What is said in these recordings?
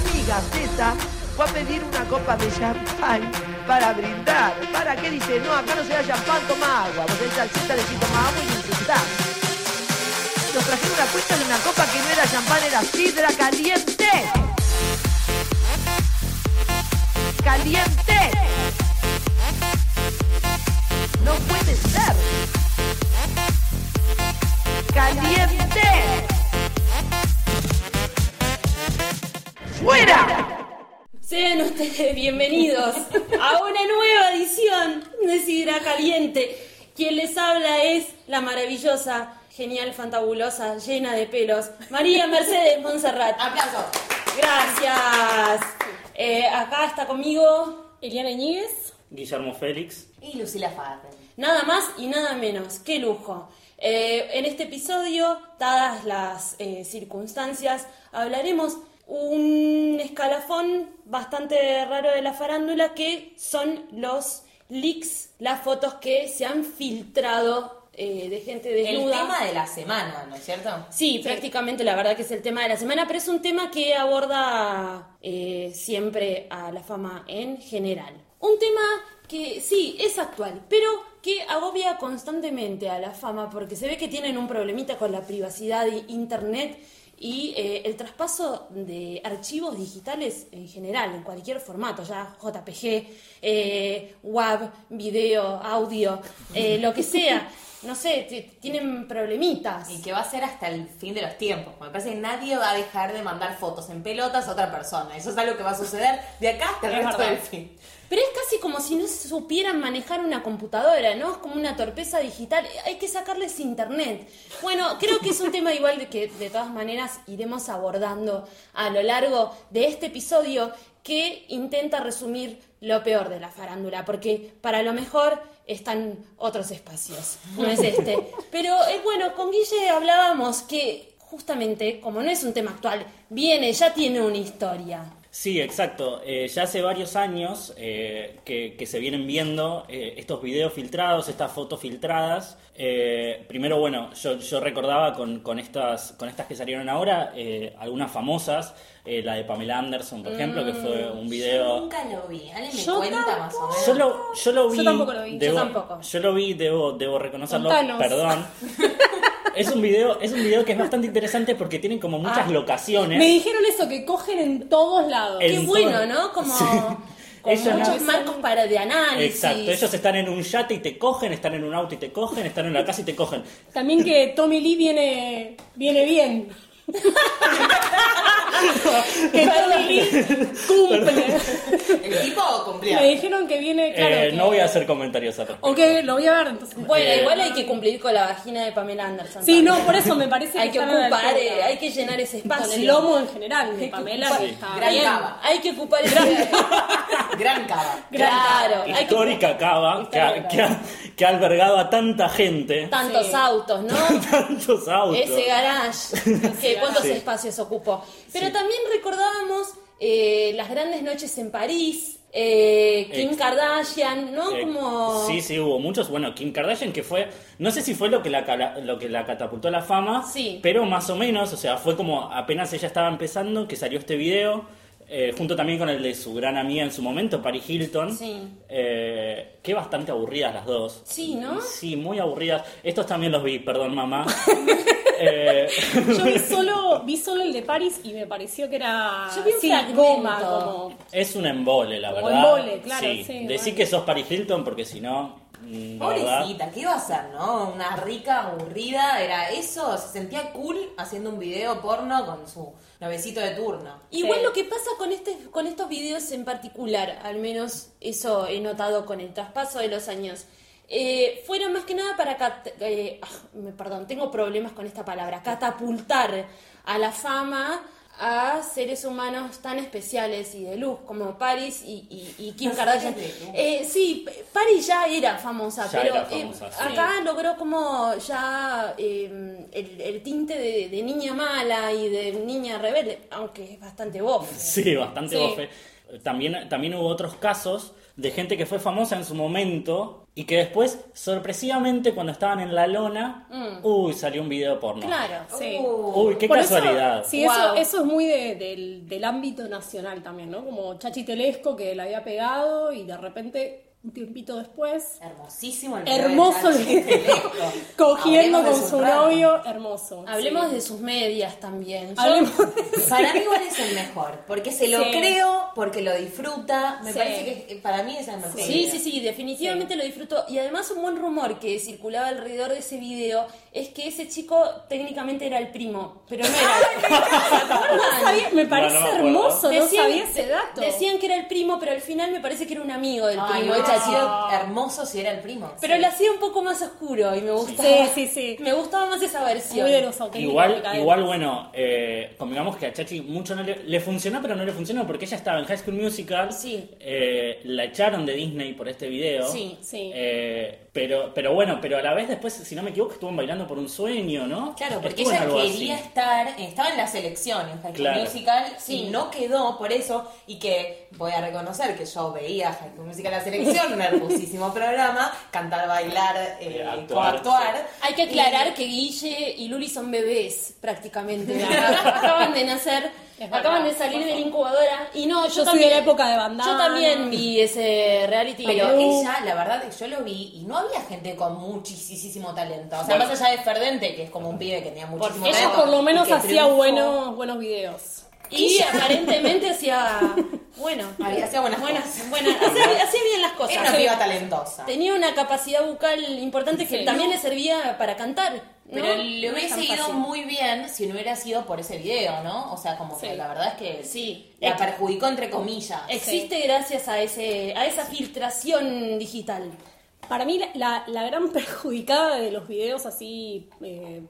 amiga Zeta fue a pedir una copa de champán para brindar. ¿Para qué dice? No, acá no se da champán, toma agua. Vos entra al Zeta, decís toma agua y insultás. Nos trajeron una cuenta de una copa que no era champán, era sidra caliente. Caliente. No puede ser. Caliente. ¡Fuera! Sean ustedes bienvenidos a una nueva edición de Sidra Caliente. Quien les habla es la maravillosa, genial, fantabulosa, llena de pelos, María Mercedes Monserrat. Aplauso. Gracias. Eh, acá está conmigo Eliana Iñiguez. Guillermo Félix. Y Lucila Farre. nada más y nada menos. ¡Qué lujo! Eh, en este episodio, dadas las eh, circunstancias, hablaremos un escalafón bastante raro de la farándula que son los leaks, las fotos que se han filtrado eh, de gente El desnuda. tema de la semana, ¿no es cierto? Sí, prácticamente la verdad que es el tema de la semana, pero es un tema que aborda eh, siempre a la fama en general. Un tema que sí, es actual, pero que agobia constantemente a la fama porque se ve que tienen un problemita con la privacidad de Internet y eh, el traspaso de archivos digitales en general, en cualquier formato, ya JPG, eh, WAV, video, audio, eh, lo que sea. No sé, tienen problemitas. Y que va a ser hasta el fin de los tiempos. Me parece que nadie va a dejar de mandar fotos en pelotas a otra persona. Eso es algo que va a suceder de acá hasta el Es resto del fin. Pero es casi como si no supieran manejar una computadora, ¿no? Es como una torpeza digital. Hay que sacarles internet. Bueno, creo que es un tema igual de que de todas maneras iremos abordando a lo largo de este episodio que intenta resumir lo peor de la farándula, porque para lo mejor están otros espacios, no es este. Pero es bueno, con Guille hablábamos que justamente, como no es un tema actual, viene, ya tiene una historia. Sí, exacto. Eh, ya hace varios años eh, que, que se vienen viendo eh, estos videos filtrados, estas fotos filtradas. Eh, primero, bueno, yo, yo recordaba con, con, estas, con estas que salieron ahora, eh, algunas famosas, eh, la de Pamela Anderson, por ejemplo, que fue un Yo video... nunca lo vi. ¿Alguien me Yo cuenta más o menos? Yo lo, yo lo vi. Yo tampoco lo vi. Yo Debo, tampoco. yo lo vi, debo, debo reconocerlo. Contanos. Perdón. Es un video, es un video que es bastante interesante porque tienen como muchas Ah, locaciones. Me dijeron eso, que cogen en todos lados. Qué En bueno, todo- ¿no? Como Sí. con Ellos muchos marcos para de análisis. Exacto, ellos están en un yate y te cogen, están en un auto y te cogen, están en la casa y te cogen. También que Tommy Lee viene, viene bien. Que Lee cumple. ¿El tipo cumplió? Me dijeron que viene, claro. Eh, que- no voy a hacer comentarios al respecto. Ok, lo voy a ver entonces. Bueno, Eh, igual hay que cumplir con la vagina de Pamela Anderson. Sí, no, por eso me parece que Hay que ocupar, eh, hay que llenar ese espacio. Con el lomo en general de que Pamela, está Gran bien. cava. Hay que ocupar ese Gran cava. Claro, hay que Histórica cava que ha, que, ha, que ha albergado a tanta gente, tantos Sí. autos, ¿no? tantos autos. Ese garage, que cuántos Sí. espacios ocupó. Pero Sí. también recordábamos eh, las grandes noches en París, eh, Kim Kardashian, ¿no? Como... Sí, sí, hubo muchos. Bueno, Kim Kardashian, que fue. No sé si fue lo que la, lo que la catapultó a la fama, Sí. pero más o menos. O sea, fue como apenas ella estaba empezando que salió este video. eh, junto también con el de su gran amiga en su momento, Paris Hilton. Sí. Eh, que bastante aburridas las dos. Sí, ¿no? Sí, muy aburridas. Estos también los vi, perdón, mamá. Eh, Yo vi solo, vi solo el de Paris y me pareció que era Yo vi un sí, goma, como es un embole, la Como verdad. embole, claro, sí, Decí bueno. que sos Paris Hilton porque si no. mm, Pobrecita, ¿qué iba a hacer, no? Una rica aburrida, era eso, se sentía cool haciendo un video porno con su novecito de turno. Igual Sí. lo que pasa con este con estos videos en particular, al menos eso he notado con el traspaso de los años, eh, fueron más que nada para cat- eh, ah, me- perdón, tengo problemas con esta palabra, catapultar a la fama a seres humanos tan especiales y de luz como Paris y, y- y Kim Kardashian. Eh, sí, Paris ya era famosa, Ya pero era eh, sí. acá logró como ya eh, el, el tinte de, de niña mala y de niña rebelde, aunque es bastante bof. Sí, bastante Sí. bofe. también, también hubo otros casos de gente que fue famosa en su momento y que después, sorpresivamente, cuando estaban en la lona, uy, salió un video porno. Claro. Sí. Uh, Uy, qué Por eso- casualidad. sí, Wow. eso, eso es muy de- del, del ámbito nacional también, ¿no? Como Chachi Telesco que la había pegado y de repente, un tiempito después, Hermosísimo el video de hermoso el video. Cogiendo Hablemos con su rato. novio, hermoso. Hablemos sí. de sus medias también. Yo- Hablemos de Para mí igual es el mejor, porque se lo Sí. creo, porque lo disfruta, me Sí. parece que eh, para mí es el mejor. Sí, sí, sí, definitivamente lo disfruto. Y además un buen rumor que circulaba alrededor de ese video es que ese chico técnicamente era el primo, pero no era. ¿Se acuerdan? Sabía- me parece No, no me hermoso, no sabía ese dato. decían que era el primo, pero al final me parece que era un amigo del Ay, primo de hubiera sido hermoso si era el primo. Pero Sí. lo hacía un poco más oscuro y me gustaba. Sí, sí, sí. Me gustaba más esa versión. Muy de los auténticos Igual, igual bueno, eh, convengamos que a Chachi mucho no le, le funcionó, pero no le funcionó porque ella estaba en High School Musical. Sí. eh, la echaron de Disney por este video. Sí, sí. Eh, pero, pero bueno, pero a la vez después, si no me equivoco, estuvo bailando por un sueño, ¿no? Claro, porque Estuvo en ella quería así. estar, estaba en la selección en High School Claro. Musical Sí. y no quedó por eso y que voy a reconocer que yo veía High School Musical la selección, un hermosísimo programa, cantar, bailar, eh, actuar, coactuar. Hay que aclarar que Guille y Luli son bebés prácticamente. acaban de nacer, Es verdad, acaban de salir de la incubadora. Y no, yo, Yo soy también. de la época de bandana. Yo también vi ese reality. Pero Uh, ella, la verdad es que yo lo vi y no había gente con muchísimo talento. O sea, Bueno. más allá de Ferdente, que es como un pibe que tenía muchísimo Ella talento. Ella por lo menos hacía triunfó. buenos, buenos videos. Y aparentemente hacía. Bueno, Había- hacía buenas buenas, cosas. buenas- hacía, hacía bien las cosas. Era una piba talentosa. Tenía una capacidad bucal importante que Sí. también le servía para cantar. ¿no? Pero le No es hubiese ido fácil. muy bien si no hubiera sido por ese video, ¿no? O sea, como Sí. que la verdad es que Sí. la perjudicó entre comillas. Existe gracias a ese a esa filtración digital. Para mí, la, la- la gran perjudicada de los videos así, eh,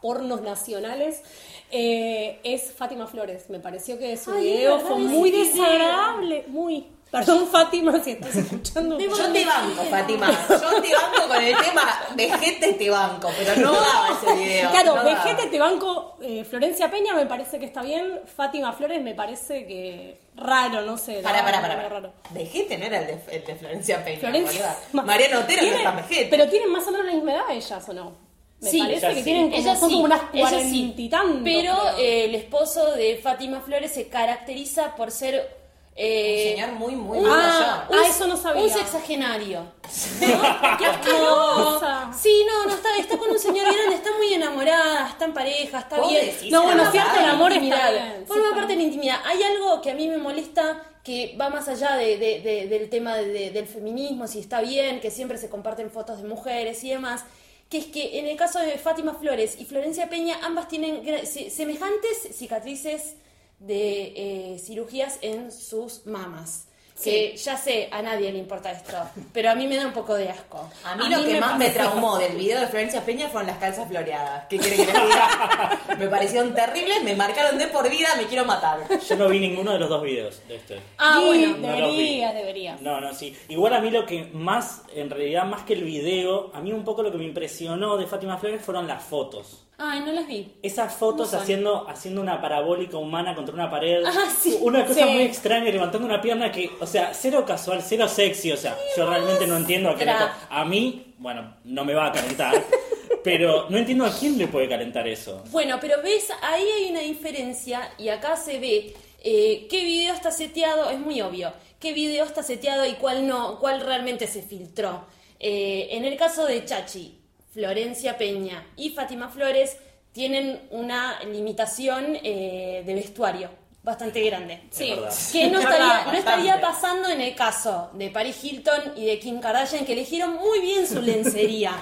pornos nacionales, eh, es Fátima Flores. Me pareció que su Ay, video fue muy desagradable, muy... Perdón, Fátima, si estás escuchando. Debo- Yo te banco, Fátima. Yo te banco con el tema vejete te banco, pero no daba ese video. Claro, no Vejete te banco, eh, Florencia Peña me parece que está bien, Fátima Flores me parece que raro, no sé. Pará, la pará. Vejete no era el de, el de Florencia Peña. Florencia. Mariano Otero no está vejete. Pero tienen más o menos la misma edad ellas, ¿o no? Me Sí, parece que sí. tienen como, son sí, como unas cuarenta sí. y tantos. Pero eh, el esposo de Fátima Flores se caracteriza por ser eh, Un señor muy, muy un- mayor. Ah, un- eso no sabía. Un sexagenario. ¡Qué asquerosa! Sí, no, no está, está con un señor grande, está muy enamorada, está en pareja, está bien. No, bueno, cierto, el amor está bien. Forma sí, parte de la intimidad. Hay algo que a mí me molesta que va más allá de- de- de- del tema de- del feminismo, si está bien, que siempre se comparten fotos de mujeres y demás, que es que en el caso de Fátima Flores y Florencia Peña, ambas tienen semejantes cicatrices de eh, cirugías en sus mamas. Que ya sé, a nadie le importa esto, pero a mí me da un poco de asco. A mí lo que me más me traumó del video de Florencia Peña fueron las calzas floreadas. ¿Qué quiere que les diga? me parecieron terribles, me marcaron de por vida, me quiero matar. Yo no vi ninguno de los dos videos de este. Ah, Sí, bueno. No deberías, deberías. No, no, sí. Igual a mí lo que más, en realidad, más que el video, a mí un poco lo que me impresionó de Fátima Flores fueron las fotos. Ay, no las vi. Esas fotos haciendo, haciendo una parabólica humana contra una pared. Ah, sí. Una cosa Sí. muy extraña, levantando una pierna que, o sea, cero casual, cero sexy. O sea, yo realmente no entiendo a qué le A mí, bueno, no me va a calentar. pero no entiendo a quién le puede calentar eso. Bueno, pero ves, ahí hay una diferencia y acá se ve eh, qué video está seteado, es muy obvio, qué video está seteado y cuál no, cuál realmente se filtró. Eh, en el caso de Chachi, Florencia Peña y Fátima Flores tienen una limitación eh, de vestuario bastante grande. Sí. Que no estaría, no estaría pasando en el caso de Paris Hilton y de Kim Kardashian, que eligieron muy bien su lencería.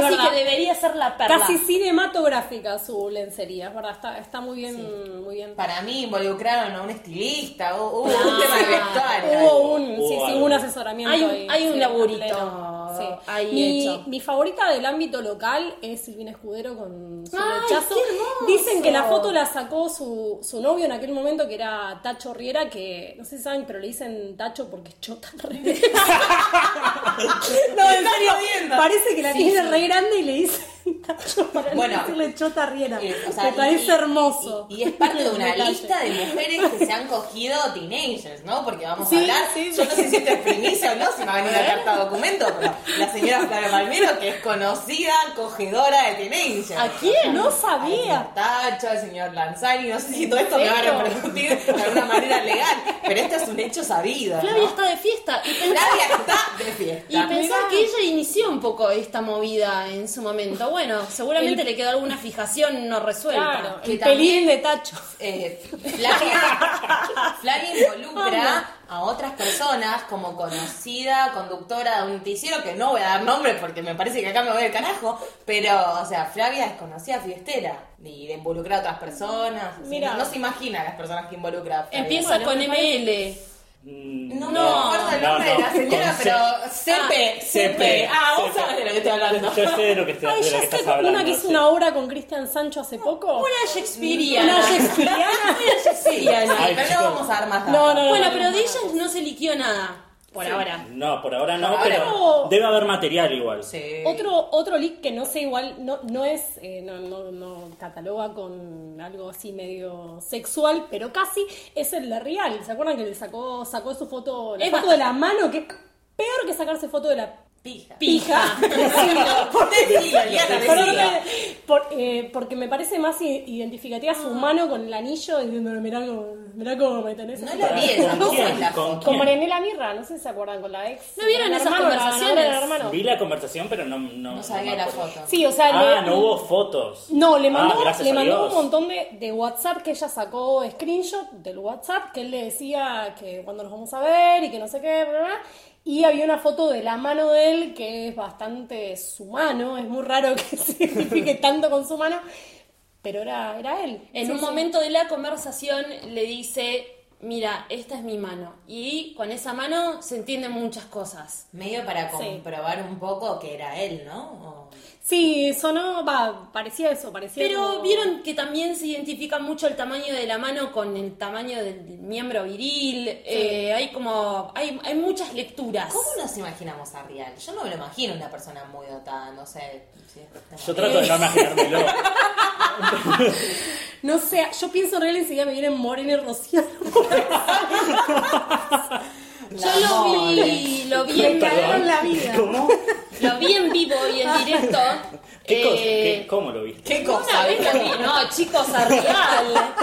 Casi verdad. que debería ser la perla. Casi cinematográfica su lencería, es verdad, está, está muy bien, muy bien. Para mí involucraron a un estilista, hubo hubo Ah. un tema de vestuario. Hubo un, Hubo sí, sí, algo. un asesoramiento. Hay un- ahí, hay un sí, laburito. Sí. ahí mi, hecho. mi favorita del ámbito local es Silvina Escudero con su Ay, rechazo. qué hermoso. Dicen que la foto la sacó su, su novio en aquel momento, que era Tacho Riera, que no sé si saben, pero le dicen Tacho porque es chota. no, en serio, parece que la tiene re grande y le dice Para Bueno, no decirle chota riera. Eh, o sea, Me parece y- hermoso. Y, y es parte de una lista de mujeres que se han cogido teenagers, ¿no? Porque vamos Sí, a hablar, sí, yo no sé si esto es primicia o no, si me va a venir una carta documento, pero la señora Flavia Palmero, que es conocida cogedora de teenagers. ¿A quién? No sabía. Tacho, al señor Lanzani, no sé si todo esto me va a repercutir de alguna manera legal, pero esto es un hecho sabido. Flavia ¿no? está de fiesta y pensá, Flavia está de fiesta. y pensá que ella inició un poco esta movida en su momento. Bueno, seguramente le quedó alguna fijación no resuelta. Claro, Que el también- pelín de tacho. Eh, Flavia, Flavia involucra a otras personas como conocida conductora de un noticiero que no voy a dar nombre porque me parece que acá me voy del carajo, pero, o sea, Flavia es conocida fiestera y de involucrar a otras personas. Mira. no, no se imagina las personas que involucra. Flavia. Empieza Bueno, con ML. Mm, No, No, me acuerdo el no, nombre de la no, señora, pero Cepe, Cepe. Ah, vos sabés de lo que estoy hablando. Yo sé de lo que, está- Ay, de lo ya que sé, estás hablando. una que hizo sí. una obra con Cristian Sancho hace poco. Una Shakespeareana. Una Shakespeareana. Una Shakespeareana. Ay, pero no vamos a dar más No, no, no. Bueno, pero de ella no se liquió nada. Por ahora. No, por ahora no, Por ahora pero debe haber material igual. Sí. Otro, otro leak que no sé, igual no, no es, eh, no, no, no cataloga con algo así medio sexual, pero casi es el de Real. ¿Se acuerdan que le sacó, sacó su foto, la Es foto de la mano? Que peor que sacarse foto de la Pija. pija. Porque me parece más identificativa su mano con el anillo diciendo, mirá cómo, mirá cómo me tenés. No así". la vi esa, ¿Con no quién? sé la ¿Con foto. quién? Con Marianela Mirra, no sé si se acuerdan, con la ex. ¿No vieron esas hermano, la conversaciones? Vi la conversación, pero no. No, No sabía la foto. Sí, o sea, Ah, le- no hubo fotos. No, le mandó, Ah, gracias le mandó un montón de, de WhatsApp que ella sacó screenshot del WhatsApp que él le decía que cuando nos vamos a ver y que no sé qué, bla, bla. Y había una foto de la mano de él que es bastante su mano, es muy raro que se identifique tanto con su mano, pero era, era él. En Sí, un sí. momento de la conversación le dice, mira, esta es mi mano. Y con esa mano se entienden muchas cosas. Medio para Sí. comprobar un poco que era él, ¿no? O- Sí, sonó, va, parecía eso, parecía Pero como- vieron que también se identifica mucho el tamaño de la mano con el tamaño del miembro viril. Eh, hay como, hay, hay muchas lecturas. ¿Cómo nos imaginamos a Rial? Yo no me lo imagino una persona muy dotada, no sé. Yo trato de no imaginármelo. No sé, yo pienso en él y enseguida me vienen Morena y Rocío. Yo lo vi, lo vi en Me cagaron la vida. ¿Cómo? Lo vi en vivo y en directo. ¿Qué cosa? Eh, ¿Qué- ¿Cómo lo viste? ¿Qué cosa? vez lo vi, no, chicos, a real.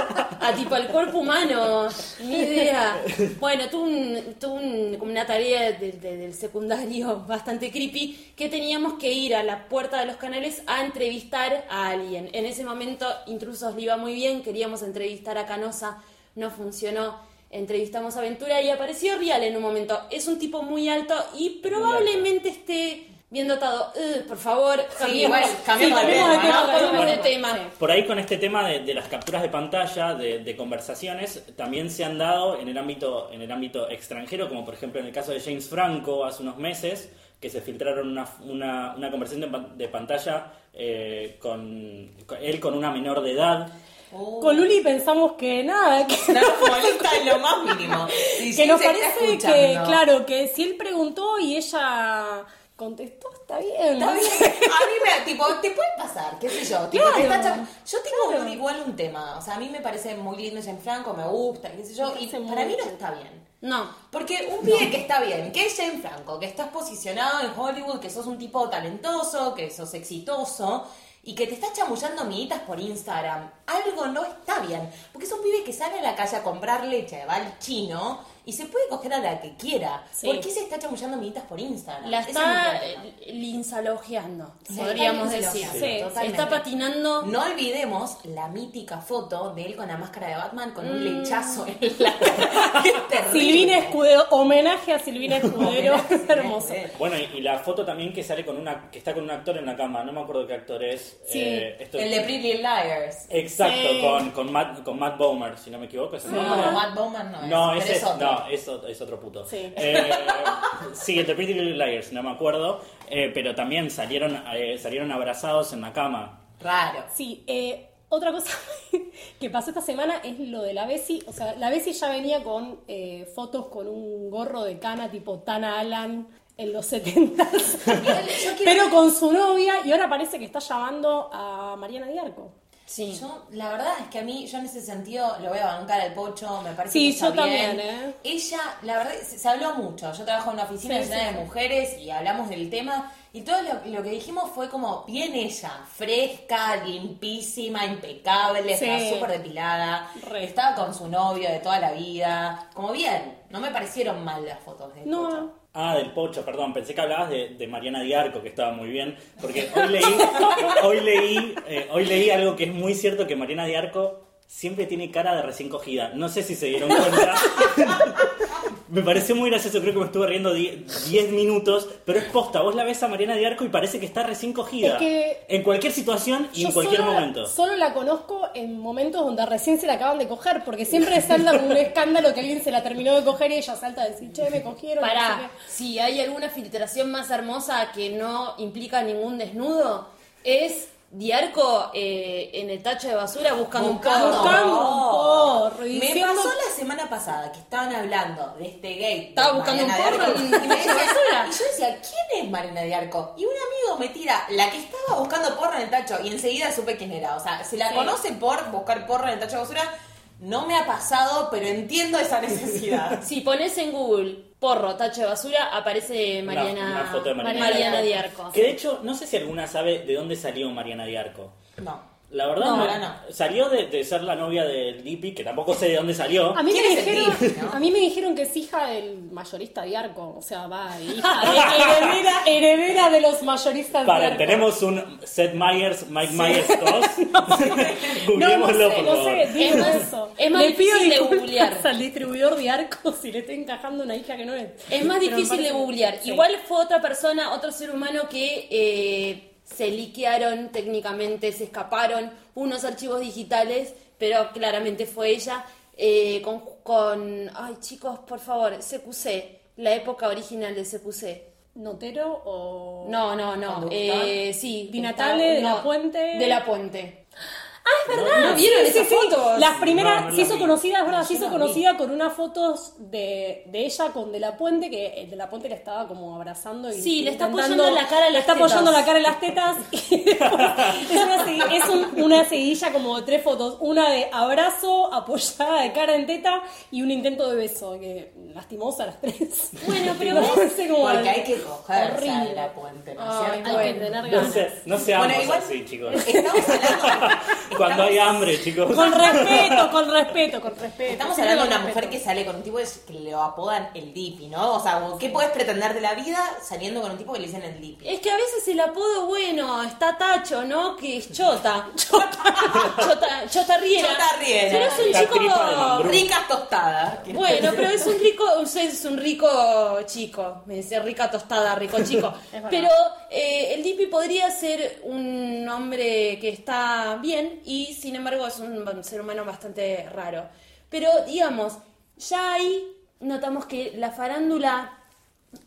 A tipo el cuerpo humano. Ni idea. Bueno, tuve, un, tuve un- como una tarea de- de- del secundario bastante creepy que teníamos que ir a la puerta de los canales a entrevistar a alguien. En ese momento, Intrusos le iba muy bien, queríamos entrevistar a Canosa, no funcionó. Entrevistamos a Aventura y apareció Rial en un momento. Es un tipo muy alto y probablemente esté bien dotado. Eh, por favor, Sí, igual, cambiemos Sí, de cambiemos tema, de tema, ¿no? cambiemos de Sí. tema. Por ahí con este tema de, de las capturas de pantalla, de, de conversaciones, también se han dado en el ámbito en el ámbito extranjero, como por ejemplo en el caso de James Franco hace unos meses, que se filtraron una, una, una conversación de, pan- de pantalla eh, con, con- él con una menor de edad. Oh. Con Luli pensamos que nada, que, No nos molesta lo más mínimo. Si que nos parece que, claro, que si él preguntó y ella contestó, está bien. Está bien. A mí me, tipo, te puede pasar, qué sé yo. Tipo, te Claro, está chap- yo tengo claro. igual un tema. O sea, a mí me parece muy lindo Jane Franco, me gusta, qué sé yo. Y para mí no está bien. No. Porque un pibe que está bien, que es Jane Franco, que estás posicionado en Hollywood, que sos un tipo talentoso, que sos exitoso, y que te estás chamullando amiguitas por Instagram, algo no está bien. Porque es un pibe que sale a la calle a comprar leche, va al chino, y se puede coger a la que quiera. Sí. ¿Por qué se está chamullando amiguitas por Instagram? La está es linsalogeando, podríamos decir. Sí, está patinando. No olvidemos la mítica foto de él con la máscara de Batman con Mm. un lechazo en la cara. Es terrible. Silvina Escudero, homenaje a Silvina Escudero, hermoso. Bueno, y, y la foto también que sale con una que está con un actor en la cama, no me acuerdo qué actor es. Sí, eh, esto- El de Pretty Liars. Exacto, Sí. con, con, Matt, con Matt Bomer, si no me equivoco. ¿es No, nombre? Matt Bowman no es. No, es otro. no, es, o- es otro puto. Sí. Eh, sí, Pretty Little Liars, no me acuerdo. eh, pero también salieron, eh, salieron abrazados en la cama. Raro. Sí, eh, Otra cosa que pasó esta semana es lo de la Bessie. O sea, la Bessie ya venía con eh, fotos con un gorro de cana tipo Tana Alan en los 70 pero con su novia y ahora parece que está llamando a Mariana Diarco. Sí. Yo, la verdad es que a mí, yo en ese sentido lo voy a bancar al pocho, me parece Sí, que está yo también, bien. ¿eh? Ella, la verdad, se, se habló mucho. Yo trabajo en una oficina Sí, llena sí. de mujeres y hablamos del tema. Y todo lo, lo que dijimos fue como bien ella, fresca, limpísima, impecable, Sí. estaba súper depilada, Re. estaba con su novio de toda la vida, como bien, no me parecieron mal las fotos de No, Pocho. Ah, del Pocho, perdón, pensé que hablabas de, de Mariana Diarco, que estaba muy bien, porque hoy leí, hoy leí, eh, hoy leí algo que es muy cierto, que Mariana Diarco siempre tiene cara de recién cogida. No sé si se dieron cuenta. me pareció muy gracioso, creo que me estuve riendo 10 minutos, pero es posta, vos la ves a Mariana Diarco y parece que está recién cogida. Es que en cualquier situación y en cualquier solo, momento. Solo la conozco en momentos donde recién se la acaban de coger, porque siempre salta un escándalo que alguien se la terminó de coger y ella salta a decir, che, me cogieron. no sé Para, si hay alguna filtración más hermosa que no implica ningún desnudo, es Diarco eh, en el tacho de basura buscando, Buscando. un porro. Buscando un porro Me diciendo- pasó la semana pasada que estaban hablando de este gay. Estaba buscando Mariana un porro y me decía- basura. Y yo decía, ¿quién es Mariana Diarco? Y un amigo me tira la que estaba buscando porro en el tacho y enseguida supe quién era. O sea, si la Sí. conoce por buscar porro en el tacho de basura, no me ha pasado, pero entiendo esa necesidad. Si pones en Google porro, tacho de basura, aparece Mariana, una foto de Mariana Mariana. Diarco. Que de hecho, no sé si alguna sabe de dónde salió Mariana Diarco. No. La verdad, No, salió de, de ser la novia del Dipi, que tampoco sé de dónde salió. A mí, me ¿Quién es el dijeron, Dipi, no? a mí me dijeron que es hija del mayorista Diarco, o sea, va, hija de heredera, heredera de los mayoristas Para, Diarco. tenemos un Seth Myers, Mike Myers 2. No, no sé, por no sé, digo Es más- eso. es más Le pido difícil de googlear. al distribuidor de arcos si le está encajando una hija que no es. Es más Pero difícil de googlear. sí. Igual fue otra persona, otro ser humano que eh, se liquearon técnicamente, se escaparon unos archivos digitales, pero claramente fue ella. eh, con, con. Ay, chicos, por favor, CQC, la época original de CQC. ¿Notero o.? No, no, no. Eh, sí. Di está- Natale, de no, la Puente. De la Puente. Ah, es verdad. ¿No vieron sí, esas sí, sí. fotos? Las primeras, No, no se hizo vi. conocida, es verdad, se hizo vi. conocida con unas fotos de, de ella con De La Puente, que el De La Puente le estaba como abrazando y Sí, le está apoyando la cara en Le las está apoyando la cara en las tetas. es una, es un- una seguidilla como de tres fotos. Una de abrazo, apoyada de cara en teta y un intento de beso, que lastimosa las tres. Bueno, pero vos- parece como Porque hay que cogerse horrible. de la puente, ¿no es cierto? hay que tener No, ganas. se, no seamos Bueno, igual- así, chicos. Estamos hablando, Cuando hay hambre, chicos. Con respeto, con respeto, con respeto. estamos hablando de una respeto. mujer que sale con un tipo que le apodan el Dipi, ¿no? O sea, ¿qué puedes pretender de la vida saliendo con un tipo que le dicen el Dipi? Es que a veces el apodo, bueno, está tacho, ¿no? Que es chota. Chota. Chota, riera. Chota riera. Pero es un La chico. Ricas tostadas. Bueno, pero es un rico, es un rico chico. Me decía rica tostada, rico chico. pero eh, el Dipi podría ser un hombre que está bien y sin embargo es un ser humano bastante raro. Pero digamos, ya ahí notamos que la farándula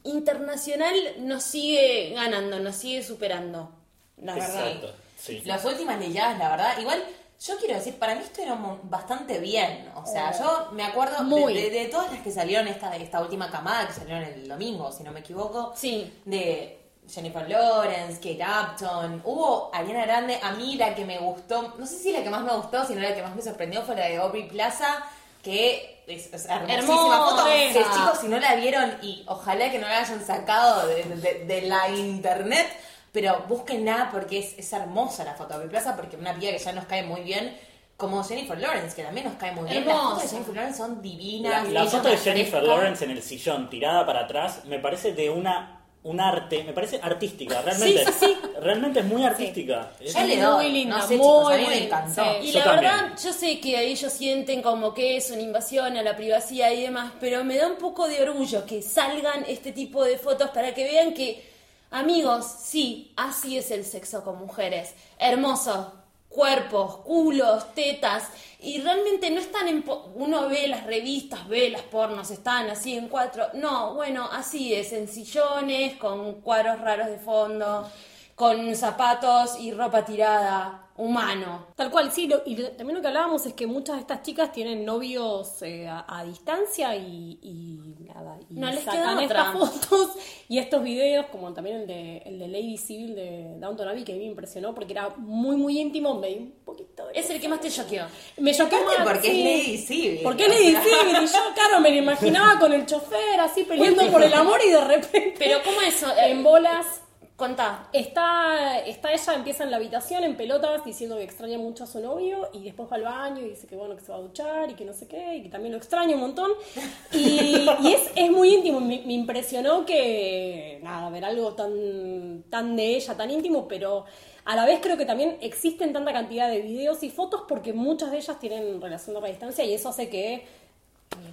internacional nos sigue ganando, nos sigue superando. La verdad. Sí. Las últimas leyadas, la verdad, igual yo quiero decir, para mí estuvieron bastante bien. O sea, yo me acuerdo de- Muy. de, de todas las que salieron esta, esta última camada, que salieron el domingo, si no me equivoco. Sí. De Jennifer Lawrence, Kate Upton, hubo Ariana Grande, a mí la que me gustó, no sé si la que más me gustó, sino la que más me sorprendió fue la de Aubrey Plaza, que es, es hermosísima Hermosa. foto. Que chicos, si no la vieron, y ojalá que no la hayan sacado de, de- de la internet, pero búsquenla porque es, es hermosa la foto de Aubrey Plaza, porque una piba que ya nos cae muy bien. Como Jennifer Lawrence, que también nos cae muy bien. Las fotos de. Jennifer Lawrence son La, divinas. la ella foto de Jennifer fresca. Lawrence en el sillón tirada para atrás me parece de una un arte, me parece artística, realmente. Sí, sí, Realmente es muy artística. Es- Ya le Muy linda, no sé, muy chicos, a mí me encantó. sí. Y Yo la también. verdad, yo sé que ellos sienten como que es una invasión a la privacidad y demás, pero me da un poco de orgullo que salgan este tipo de fotos para que vean que, amigos, sí, así es el sexo con mujeres. Hermoso, cuerpos, culos, tetas, y realmente no están en... Uno ve las revistas, ve las pornos, están así en cuatro. No, bueno, así es, en sillones, con cuadros raros de fondo, con zapatos y ropa tirada. Humano. Tal cual, sí, lo- y también lo que hablábamos es que muchas de estas chicas tienen novios eh, a, a distancia y, y nada, y No les sacan estas fotos y estos videos, como también el de, el de Lady Civil de Downton Abbey, que a mí me impresionó porque era muy, muy íntimo, me dio un poquito de... Es el que más te choqueó. Me Aparte más, porque sí. es Lady Civil. Porque es Lady Civil y yo, claro, me lo imaginaba con el chofer así peleando por el amor y de repente... Pero ¿cómo eso? En bolas... Está, está ella, empieza en la habitación en pelotas diciendo que extraña mucho a su novio y después va al baño y dice que bueno, que se va a duchar y que no sé qué y que también lo extraña un montón. Y, es, es muy íntimo, me, me impresionó que, nada, ver algo tan, tan de ella, tan íntimo, pero a la vez creo que también existen tanta cantidad de videos y fotos porque muchas de ellas tienen relación a la distancia y eso hace que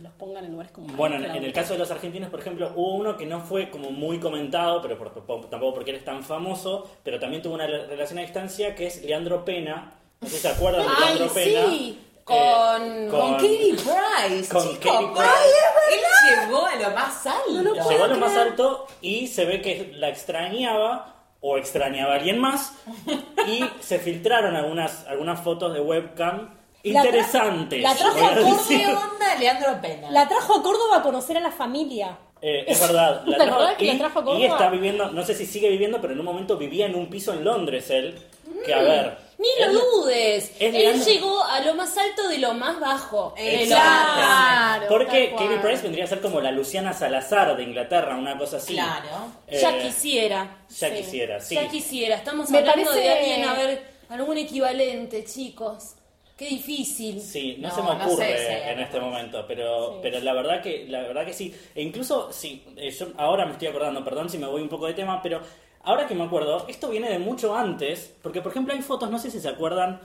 los pongan en lugares como... Bueno, en, el caso de los argentinos, por ejemplo, hubo uno que no fue como muy comentado, pero por- por- tampoco porque él es tan famoso, pero también tuvo una re- relación a distancia, que es Leandro Pena. No sé si se acuerdan de Ay, Leandro Pena. sí, Eh, con- Con Katie Price, con chico. Katie Price. Él llegó a lo más alto. Llegó a lo más alto y se ve que la extrañaba o extrañaba a alguien más y se filtraron algunas, algunas fotos de webcam interesantes. la trajo a a Córdoba. decir. ¿Qué onda Leandro Pena? La trajo a Córdoba a conocer a la familia. Eh, es verdad, la ¿Te trajo- acordás que y, la trajo a Córdoba? y está viviendo, no sé si sigue viviendo, pero en un momento vivía en un piso en Londres él. Que a ver. Ni lo él- dudes. es Él Leandro- llegó a lo más alto de lo más bajo. Claro, Porque. Katie Price vendría a ser como la Luciana Salazar de Inglaterra, una cosa así. Claro. Eh, Ya quisiera. Ya Sí. quisiera, sí. Ya quisiera. Estamos Me hablando parece- de alguien, a ver, algún equivalente, chicos. Qué difícil. Sí, no, No, se me no ocurre sé en este momento, pero, Sí. pero la verdad que la verdad que sí. E incluso, sí, eh, yo ahora me estoy acordando, perdón si me voy un poco de tema, pero ahora que me acuerdo, esto viene de mucho antes, porque por ejemplo hay fotos, no sé si se acuerdan,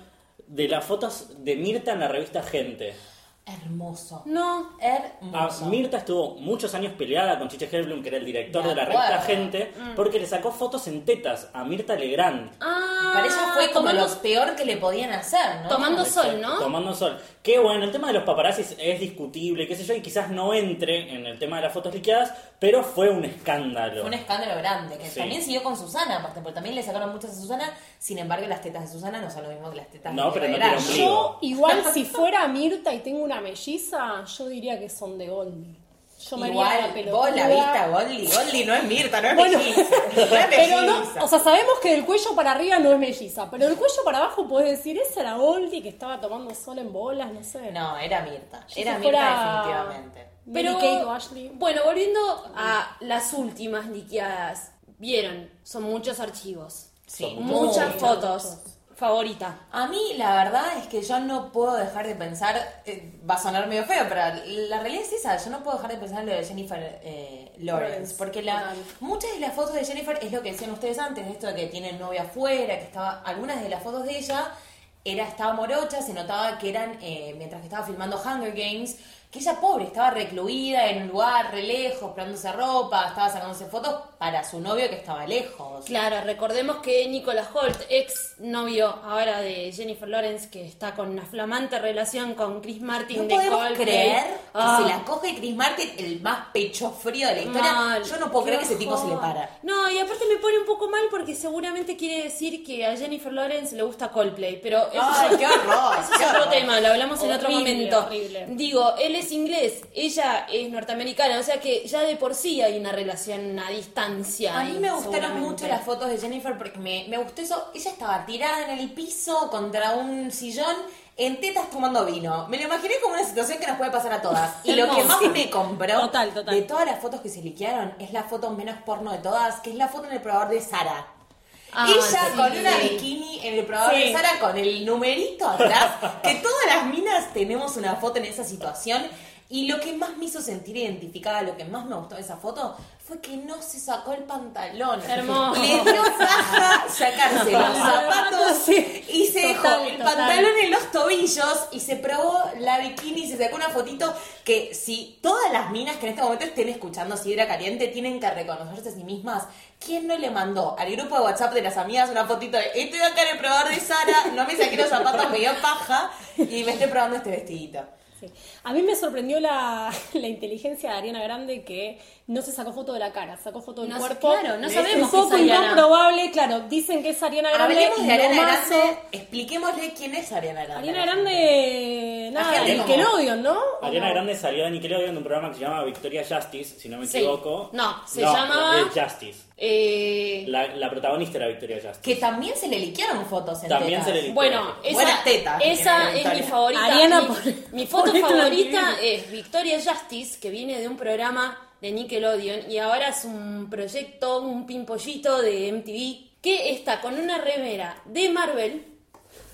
de las fotos de Mirta en la revista Gente. Hermoso. No. Ah, Hermoso. Mirta estuvo muchos años peleada con Chiche Helblum, que era el director De de, la revista Gente, porque le sacó fotos en tetas a Mirta Legrand. Ah, Para ella fue como tomando, lo peor que le podían hacer, ¿no? tomando sol, ¿no? Tomando sol. Que bueno, el tema de los paparazzis es discutible, qué sé yo, y quizás no entre en el tema de las fotos liqueadas, pero fue un escándalo. Fue un escándalo grande, que Sí. también siguió con Susana, aparte, porque también le sacaron muchas a Susana, sin embargo las tetas de Susana no son lo mismo que las tetas No, de pero no. Yo, igual, si fuera Mirta y tengo una melliza, yo diría que son de Goldie. Yo me la Igual, pelotuda. vos la viste a Goldie, Goldie no es Mirta, no es Bueno, melliza, no es Pero melliza. no, o sea, sabemos que del cuello para arriba no es melliza, pero del cuello para abajo puedes decir, esa era Goldie que estaba tomando sol en bolas, no sé. No, era Mirta, Yo era si Mirta fuera definitivamente. Pero, Kate Ashley. bueno, volviendo a las últimas liqueadas. Vieron, son muchos archivos. Sí, Muchas fotos. Favorita. A mí la verdad es que yo no puedo dejar de pensar, eh, va a sonar medio feo, pero la realidad es esa, yo no puedo dejar de pensar en lo de Jennifer eh, Lawrence, porque la, muchas de las fotos de Jennifer es lo que decían ustedes antes, de esto de que tiene novia afuera, que estaba, algunas de las fotos de ella era, estaba morocha, se notaba que eran, eh, mientras que estaba filmando Hunger Games, que ella pobre, estaba recluida en un lugar re lejos, probándose ropa, estaba sacándose fotos para su novio que estaba lejos. Claro, recordemos que Nicolas Holt, ex novio ahora de Jennifer Lawrence, que está con una flamante relación con Chris Martin No de podemos Coldplay. creer que Ah, se la coge Chris Martin, el más pecho frío de la historia. mal. Yo no puedo creer que ese tipo se le para. No, y aparte me pone un poco mal porque seguramente quiere decir que a Jennifer Lawrence le gusta Coldplay, pero eso Ay, es- qué horror, Ese es qué otro horror. tema, lo hablamos en otro momento. horrible. Digo, él es inglés, ella es norteamericana, o sea que ya de por sí hay una relación a distancia. A mí me gustaron mucho las fotos de Jennifer porque me, me gustó eso. Ella estaba tirada en el piso contra un sillón en tetas tomando vino. Me lo imaginé como una situación que nos puede pasar a todas. Y lo que más me compró Total, total. de todas las fotos que se liquearon es la foto menos porno de todas, que es la foto en el probador de Sara. Ah, Ella sí. con una bikini en el probador Sí. de Sara con el numerito atrás, que todas las minas tenemos una foto en esa situación. Y lo que más me hizo sentir identificada, lo que más me gustó de esa foto, fue que no se sacó el pantalón. Hermoso. Le dio paja sacarse los zapatos Sí. y se dejó el pantalón en tobillos y se probó la bikini y se sacó una fotito que si todas las minas que en este momento estén escuchando Sidra Caliente tienen que reconocerse a sí mismas, ¿quién no le mandó al grupo de WhatsApp de las amigas una fotito de estoy acá en el probador de Sara, no me saqué los zapatos, me dio paja y me estoy probando este vestidito? Sí. A mí me sorprendió la, la inteligencia de Ariana Grande que no se sacó foto de la cara, sacó foto del No cuerpo. claro, no Es sabemos un poco incomprobable, claro, dicen que es Ariana Grande. Hablemos de Ariana Grande. Expliquémosle quién es Ariana Grande. Ariana Grande, nada, Nickelodeon, ¿no? ¿O Ariana no? Grande salió de Nickelodeon en un programa que se llama Victoria Justice, si no me Sí. equivoco. No, se llamaba- eh, Justice. Eh, La, la protagonista era Victoria Justice. Que también se le liquearon fotos en También tetas. se le liqueó. Bueno, esa, Buenas tetas esa es mi favorita. Ariana, mi, por- mi foto favorita es Victoria Justice, que viene de un programa de Nickelodeon y ahora es un proyecto, un pimpollito de MTV, que está con una remera de Marvel.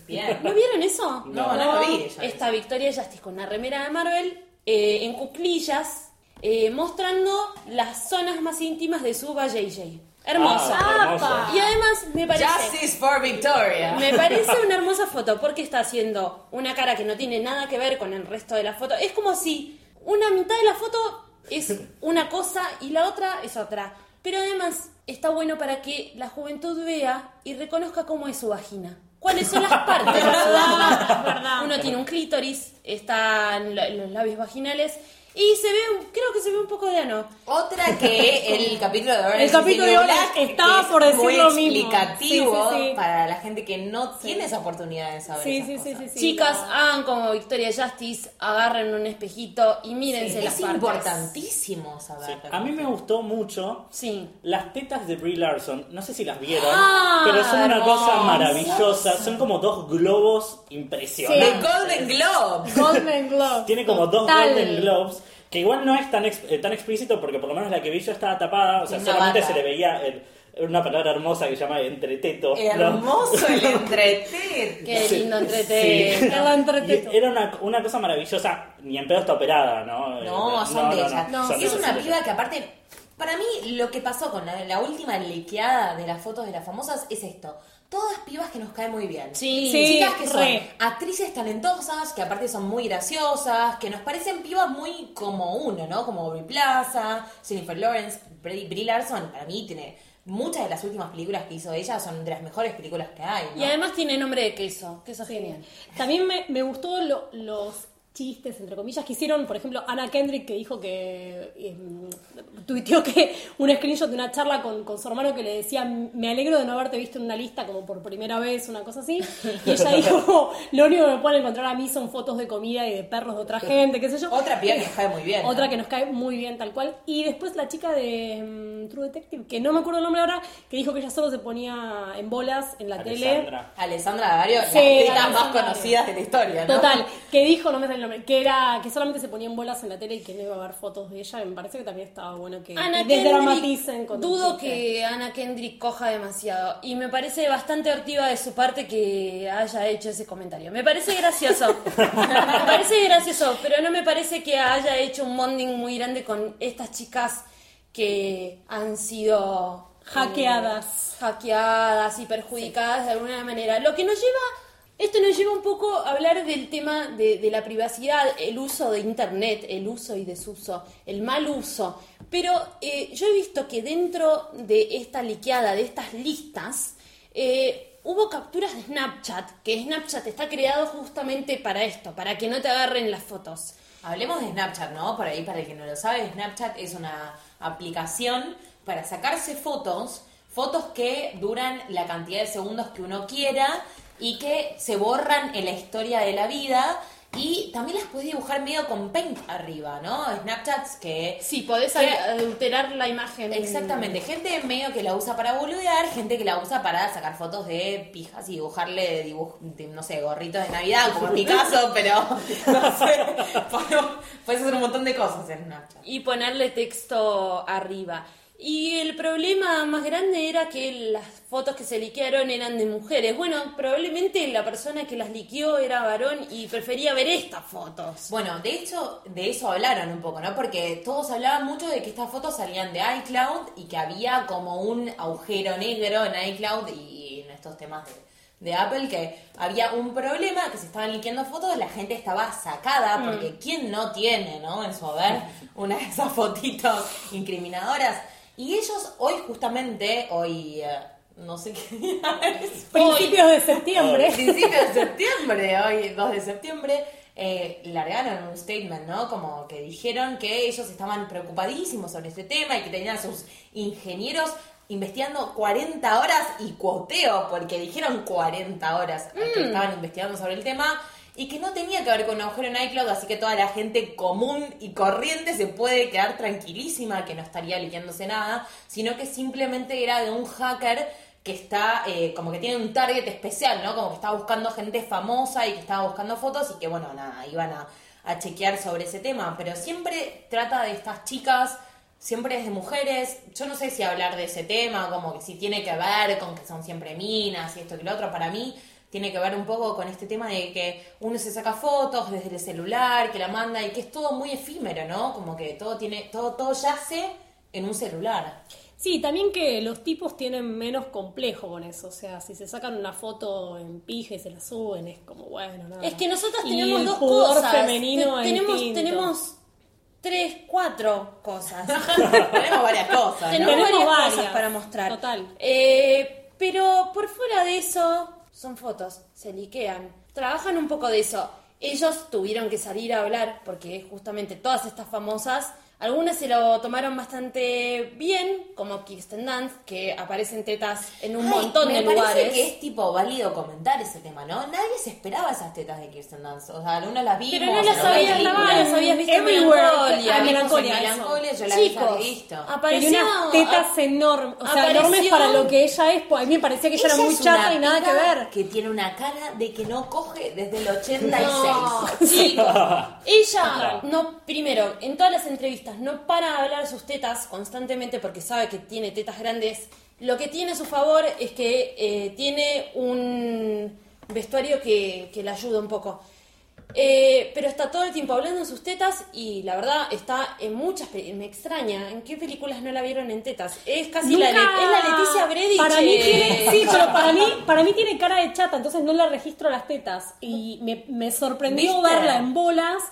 Bien. ¿No vieron eso? No, no lo vi. ella. Está Victoria Justice con una remera de Marvel eh, en cuclillas, eh, mostrando las zonas más íntimas de su JJ. Hermosa. Ah, hermoso. ¡Apa! Y además me parece... Justice for Victoria. Me parece una hermosa foto porque está haciendo una cara que no tiene nada que ver con el resto de la foto. Es como si una mitad de la foto es una cosa y la otra es otra. Pero además está bueno para que la juventud vea y reconozca cómo es su vagina. ¿Cuáles son las partes de su vagina? Uno tiene un clítoris, están lo- los labios vaginales y se ve, un- creo que se ve un poco de ano. Otra que el capítulo de Orange El capítulo is the de New Orange Black, estaba que es por decir muy lo mismo. explicativo Sí, sí, sí. para la gente que no tiene esa oportunidad de saber Sí, esas sí, sí, cosas. sí, sí. Chicas, no. hagan como Victoria Justice, agarren un espejito y mírense Es las partes. importantísimo Sí. saber. A mí me gustó mucho Sí. las tetas de Brie Larson. No sé si las vieron, Ah, pero son una cosa hermosas. maravillosa. Son como dos globos The impresionantes. Golden Globe. Golden Globe. Tiene como dos Total. Golden Globes. Que igual no es tan, ex- eh, tan explícito porque por lo menos la que vi yo estaba tapada. O sea, Una solamente bata. se le veía el- una palabra hermosa que se llama entreteto. ¿no? Hermoso el entretet. Qué Sí, lindo sí. Entreteto. Era una, una cosa maravillosa, ni en pedo está operada, ¿no? No, Eh, son de ellas. No, Y son es una piba que aparte, para mí lo que pasó con la, la última liqueada de las fotos de las famosas es esto. Todas pibas que nos caen muy bien. Sí. Sí. Chicas que son re. actrices talentosas, que aparte son muy graciosas, que nos parecen pibas muy como uno, ¿no? Como Aubrey Plaza, Jennifer Lawrence, Brie, Larson, para mí tiene muchas de las últimas películas que hizo ella son de las mejores películas que hay, ¿no? Y además tiene nombre de queso, queso genial. También me, me gustó lo- los chistes, entre comillas, que hicieron, por ejemplo, Ana Kendrick, que dijo que eh, tuiteó que un screenshot de una charla con, con su hermano que le decía, me alegro de no haberte visto en una lista como por primera vez, una cosa así. Y ella dijo, lo único que me pueden encontrar a mí son fotos de comida y de perros de otra gente, qué sé yo. Otra piba que nos cae muy bien. ¿no? Otra que nos cae muy bien, tal cual. Y después la chica de mm, True Detective, que no me acuerdo el nombre ahora, que dijo que ella solo se ponía en bolas en la tele. Alessandra. Alessandra Dario, Sí, las más conocidas de la historia, ¿no? Total, que dijo, no me sale el nombre, que era que solamente se ponía en bolas en la tele y que no iba a haber fotos de ella. Me parece que también estaba bueno que, Ana que desdramaticen con dudo que Ana Kendrick coja demasiado y me parece bastante hortiva de su parte que haya hecho ese comentario. Me parece gracioso, me parece gracioso, pero no me parece que haya hecho un bonding muy grande con estas chicas que han sido eh, Hackeadas. hackeadas y perjudicadas de alguna manera. Lo que nos lleva, esto nos lleva un poco a hablar del tema de, la privacidad, el uso de Internet, el uso y desuso, el mal uso. Pero eh, yo he visto que dentro de esta liqueada, de estas listas, eh, hubo capturas de Snapchat, que Snapchat está creado justamente para esto, para que no te agarren las fotos. Hablemos de Snapchat, ¿no? Por ahí, para el que no lo sabe, Snapchat es una aplicación para sacarse fotos, fotos que duran la cantidad de segundos que uno quiera y que se borran en la historia de la vida. Y también las puedes dibujar medio con paint arriba, ¿no? Snapchats que... Sí, podés que- adulterar la imagen. Exactamente, gente medio que la usa para boludear, gente que la usa para sacar fotos de pijas y dibujarle dibuj de, no sé, gorritos de Navidad, como en mi caso, pero no sé, puedes hacer un montón de cosas en Snapchat. y ponerle texto arriba. Y el problema más grande era que las fotos que se liquearon eran de mujeres. Bueno, probablemente la persona que las liqueó era varón y prefería ver estas fotos. Bueno, de hecho, de eso hablaron un poco, ¿no? Porque todos hablaban mucho de que estas fotos salían de iCloud y que había como un agujero negro en iCloud y en estos temas de, de Apple, que había un problema, que se estaban liqueando fotos, la gente estaba sacada, porque ¿quién no tiene, ¿no? En su haber una de esas fotitos incriminadoras. Y ellos hoy justamente, hoy, eh, no sé qué día es, Principios de septiembre. principio de septiembre, hoy 2 de septiembre, eh, largaron un statement, ¿no? Como que dijeron que ellos estaban preocupadísimos sobre este tema y que tenían a sus ingenieros investigando 40 horas y cuoteo, porque dijeron 40 horas que estaban investigando sobre el tema y que no tenía que ver con un agujero en iCloud, así que toda la gente común y corriente se puede quedar tranquilísima que no estaría liqueándose nada, sino que simplemente era de un hacker que está, eh, como que tiene un target especial, ¿no? Como que estaba buscando gente famosa y que estaba buscando fotos y que, bueno, nada, iban a, a chequear sobre ese tema, pero siempre trata de estas chicas siempre es de mujeres. Yo no sé si hablar de ese tema, como que si tiene que ver con que son siempre minas y esto y lo otro. Para mí tiene que ver un poco con este tema de que uno se saca fotos desde el celular, que la manda y que es todo muy efímero, ¿no? Como que todo tiene, todo, todo yace en un celular. Sí, también que los tipos tienen menos complejo con eso. O sea, si se sacan una foto en pija y se la suben, es como, bueno, nada. Es que nosotros Y tenemos el dos pudor cosas. femenino Te- es tenemos, distinto. tenemos tres, cuatro cosas. Tenemos varias cosas, Tenemos varias, varias. cosas para mostrar. Total. Eh, pero por fuera de eso, son fotos, se liquean. Trabajan un poco de eso. Ellos tuvieron que salir a hablar porque justamente todas estas famosas, algunas se lo tomaron bastante bien, como Kirsten Dunst, que aparecen tetas en un Ay, montón me de parece lugares. que es tipo válido comentar ese tema, ¿no? Nadie se esperaba esas tetas de Kirsten Dunst. O sea, algunas las vimos. Pero no las habías, las habías visto en Everywhere. Melancolia. Ah, en Melancolia, yo la había Chicos, visto. apareció... Tenía unas tetas enormes, o sea, apareció- enormes para lo que ella es, pues a mí me parecía que ella, era muy chata y nada que ver. Que tiene una cara de que no coge desde el 86. No, chicos. Ella, no, primero, en todas las entrevistas, no para de hablar de sus tetas constantemente porque sabe que tiene tetas grandes. Lo que tiene a su favor es que eh, tiene un vestuario que, que le ayuda un poco. Eh, pero está todo el tiempo hablando en sus tetas y la verdad está en muchas pe- me extraña en qué películas no la vieron en tetas es casi la, Le- es la Leticia Bredi Para mí tiene, sí, pero para mí, para mí tiene cara de chata, entonces no le registro las tetas. Y me, me sorprendió ¿Viste? verla en bolas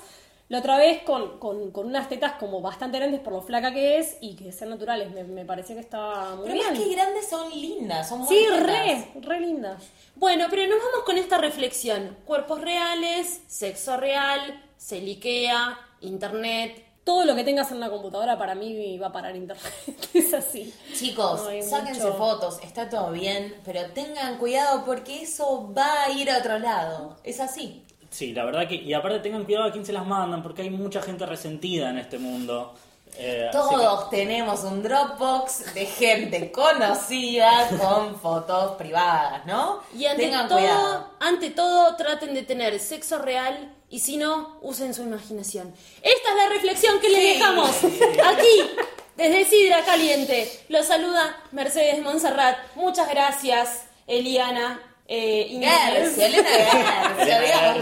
la otra vez con, con, con unas tetas como bastante grandes por lo flaca que es y que sean naturales. Me, me pareció que estaba muy Pero más que bien. grandes son lindas, son muy Sí, tetas. re, re lindas. Bueno, pero nos vamos con esta reflexión. Cuerpos reales, sexo real, se liquea, internet. Todo lo que tengas en la computadora para mí va a parar internet. es así. Chicos, No sáquense mucho. fotos, está todo bien, pero tengan cuidado porque eso va a ir a otro lado. Es así. Sí, la verdad que. Y aparte tengan cuidado a quién se las mandan, porque hay mucha gente resentida en este mundo. Eh, que- Todos tenemos un Dropbox de gente conocida con fotos privadas, ¿no? Y ante Tengan todo, cuidado. ante todo, traten de tener sexo real y si no, usen su imaginación. Esta es la reflexión que le dejamos aquí, desde Sidra Caliente. Los saluda Mercedes Monserrat. Muchas gracias, Eliana. Eh, digámoslo.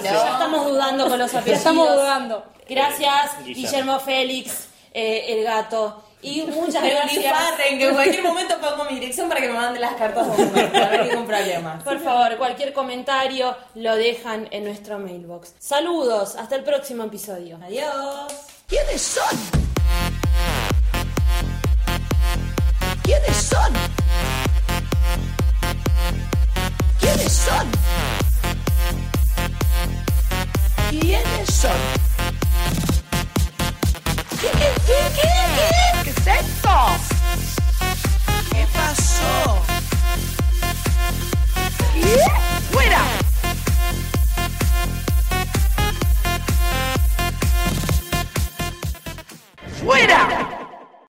Ya estamos dudando con los Ya apellidos. estamos dudando. Gracias, Guillermo. Félix, eh, el gato. Y muchas gracias. farren, que en cualquier momento pongo mi dirección para que me manden las cartas a no hay ningún problema. Por favor, cualquier comentario lo dejan en nuestro mailbox. Saludos, hasta el próximo episodio. Adiós. ¿Quiénes son? sun. ¿Qué es esto? ¿Qué pasó? ¡Fuera! ¡Fuera!